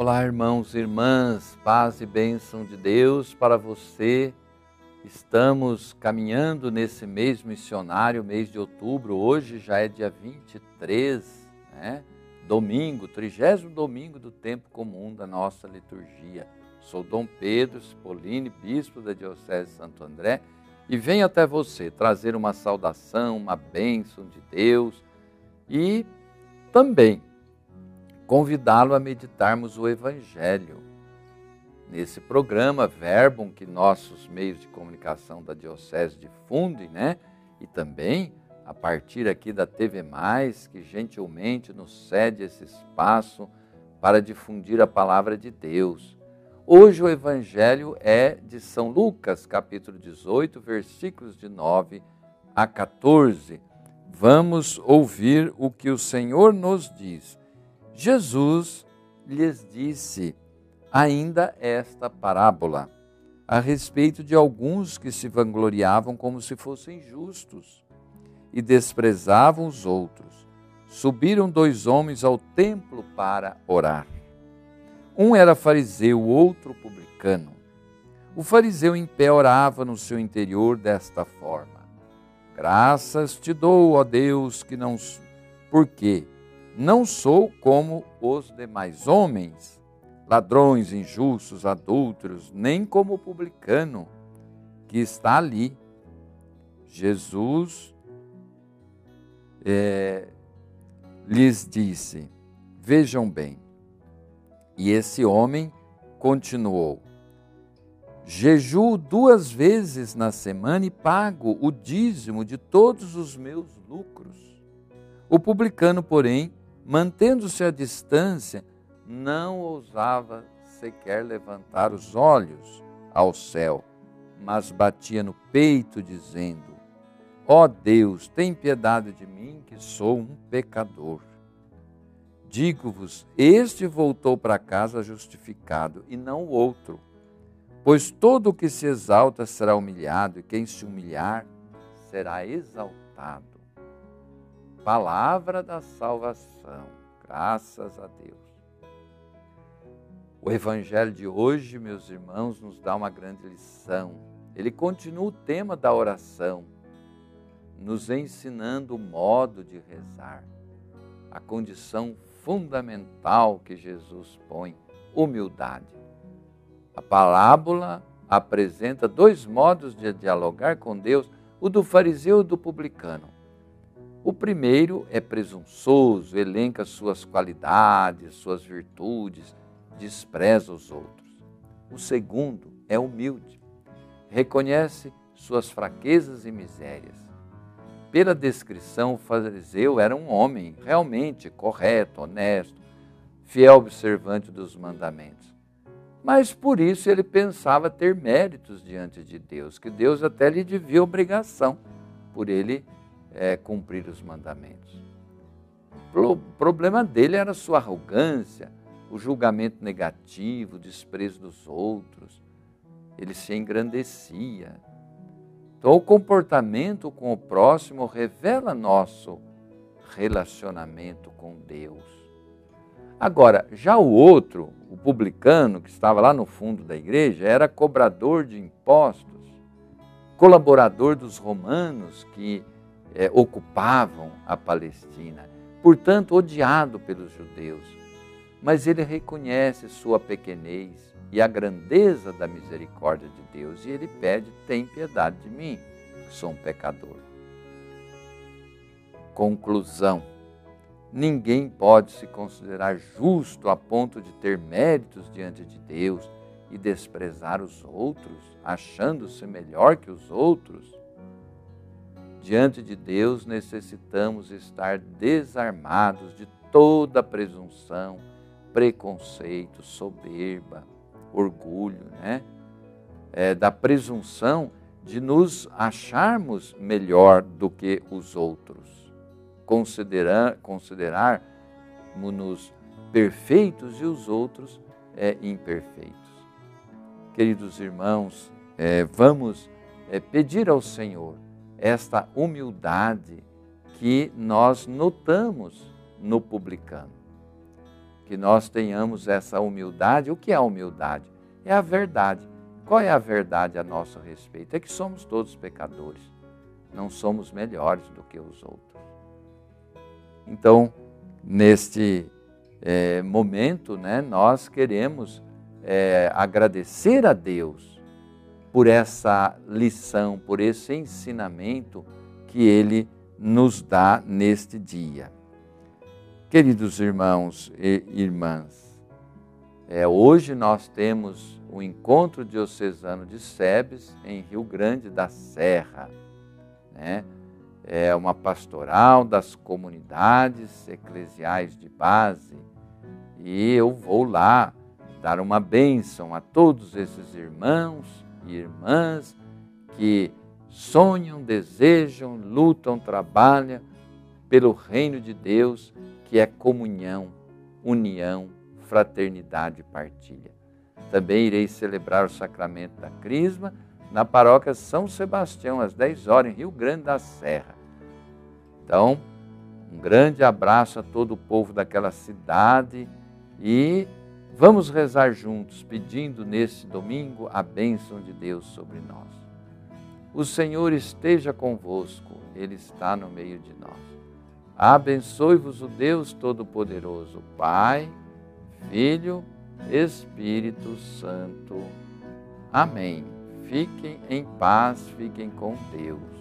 Olá, irmãos e irmãs, paz e bênção de Deus para você. Estamos caminhando nesse mês missionário, mês de outubro. Hoje já é dia 23, né? domingo, trigésimo domingo do tempo comum da nossa liturgia. Sou Dom Pedro Spolini, bispo da Diocese de Santo André, e venho até você trazer uma saudação, uma bênção de Deus e também convidá-lo a meditarmos o Evangelho. Nesse programa, Verbum, que nossos meios de comunicação da Diocese difundem, né? E também a partir aqui da TV Mais, que gentilmente nos cede esse espaço para difundir a palavra de Deus. Hoje o Evangelho é de São Lucas, capítulo 18, versículos de 9 a 14. Vamos ouvir o que o Senhor nos diz. Jesus lhes disse ainda esta parábola a respeito de alguns que se vangloriavam como se fossem justos e desprezavam os outros. Subiram dois homens ao templo para orar. Um era fariseu, o outro publicano. O fariseu em pé orava no seu interior desta forma: Graças te dou, ó Deus, que não. Porque não sou como os demais homens, ladrões, injustos, adúlteros, nem como o publicano que está ali. Jesus é, lhes disse: Vejam bem. E esse homem continuou: Jejuo duas vezes na semana e pago o dízimo de todos os meus lucros. O publicano, porém, mantendo-se à distância, não ousava sequer levantar os olhos ao céu, mas batia no peito, dizendo: Ó oh Deus, tem piedade de mim, que sou um pecador. Digo-vos: este voltou para casa justificado, e não o outro. Pois todo o que se exalta será humilhado, e quem se humilhar será exaltado. Palavra da salvação. Graças a Deus. O evangelho de hoje, meus irmãos, nos dá uma grande lição. Ele continua o tema da oração, nos ensinando o modo de rezar, a condição fundamental que Jesus põe, humildade. A parábola apresenta dois modos de dialogar com Deus, o do fariseu e o do publicano. O primeiro é presunçoso, elenca suas qualidades, suas virtudes, despreza os outros. O segundo é humilde, reconhece suas fraquezas e misérias. Pela descrição, o fariseu era um homem realmente correto, honesto, fiel observante dos mandamentos. Mas por isso ele pensava ter méritos diante de Deus, que Deus até lhe devia obrigação por ele é, cumprir os mandamentos. O problema dele era a sua arrogância, o julgamento negativo, o desprezo dos outros. Ele se engrandecia. Então, o comportamento com o próximo revela nosso relacionamento com Deus. Agora, já o outro, o publicano, que estava lá no fundo da igreja, era cobrador de impostos, colaborador dos romanos que é, ocupavam a Palestina, portanto, odiado pelos judeus. Mas ele reconhece sua pequenez e a grandeza da misericórdia de Deus e ele pede: tem piedade de mim, que sou um pecador. Conclusão: ninguém pode se considerar justo a ponto de ter méritos diante de Deus e desprezar os outros, achando-se melhor que os outros. Diante de Deus necessitamos estar desarmados de toda presunção, preconceito, soberba, orgulho, né? É, da presunção de nos acharmos melhor do que os outros, considerar considerarmos-nos perfeitos e os outros é, imperfeitos. Queridos irmãos, é, vamos é, pedir ao Senhor esta humildade que nós notamos no publicano. que nós tenhamos essa humildade. O que é humildade? É a verdade. Qual é a verdade a nosso respeito? É que somos todos pecadores, não somos melhores do que os outros. Então, neste é, momento, né, nós queremos é, agradecer a Deus por essa lição, por esse ensinamento que Ele nos dá neste dia. Queridos irmãos e irmãs, é, hoje nós temos o encontro diocesano de Sebes em Rio Grande da Serra. Né? É uma pastoral das comunidades eclesiais de base e eu vou lá dar uma bênção a todos esses irmãos e irmãs que sonham, desejam, lutam, trabalham pelo reino de Deus, que é comunhão, união, fraternidade e partilha. Também irei celebrar o sacramento da Crisma na paróquia São Sebastião, às 10 horas, em Rio Grande da Serra. Então, um grande abraço a todo o povo daquela cidade e vamos rezar juntos, pedindo nesse domingo a bênção de Deus sobre nós. O Senhor esteja convosco, Ele está no meio de nós. Abençoe-vos o Deus Todo-Poderoso, Pai, Filho, Espírito Santo. Amém. Fiquem em paz, fiquem com Deus.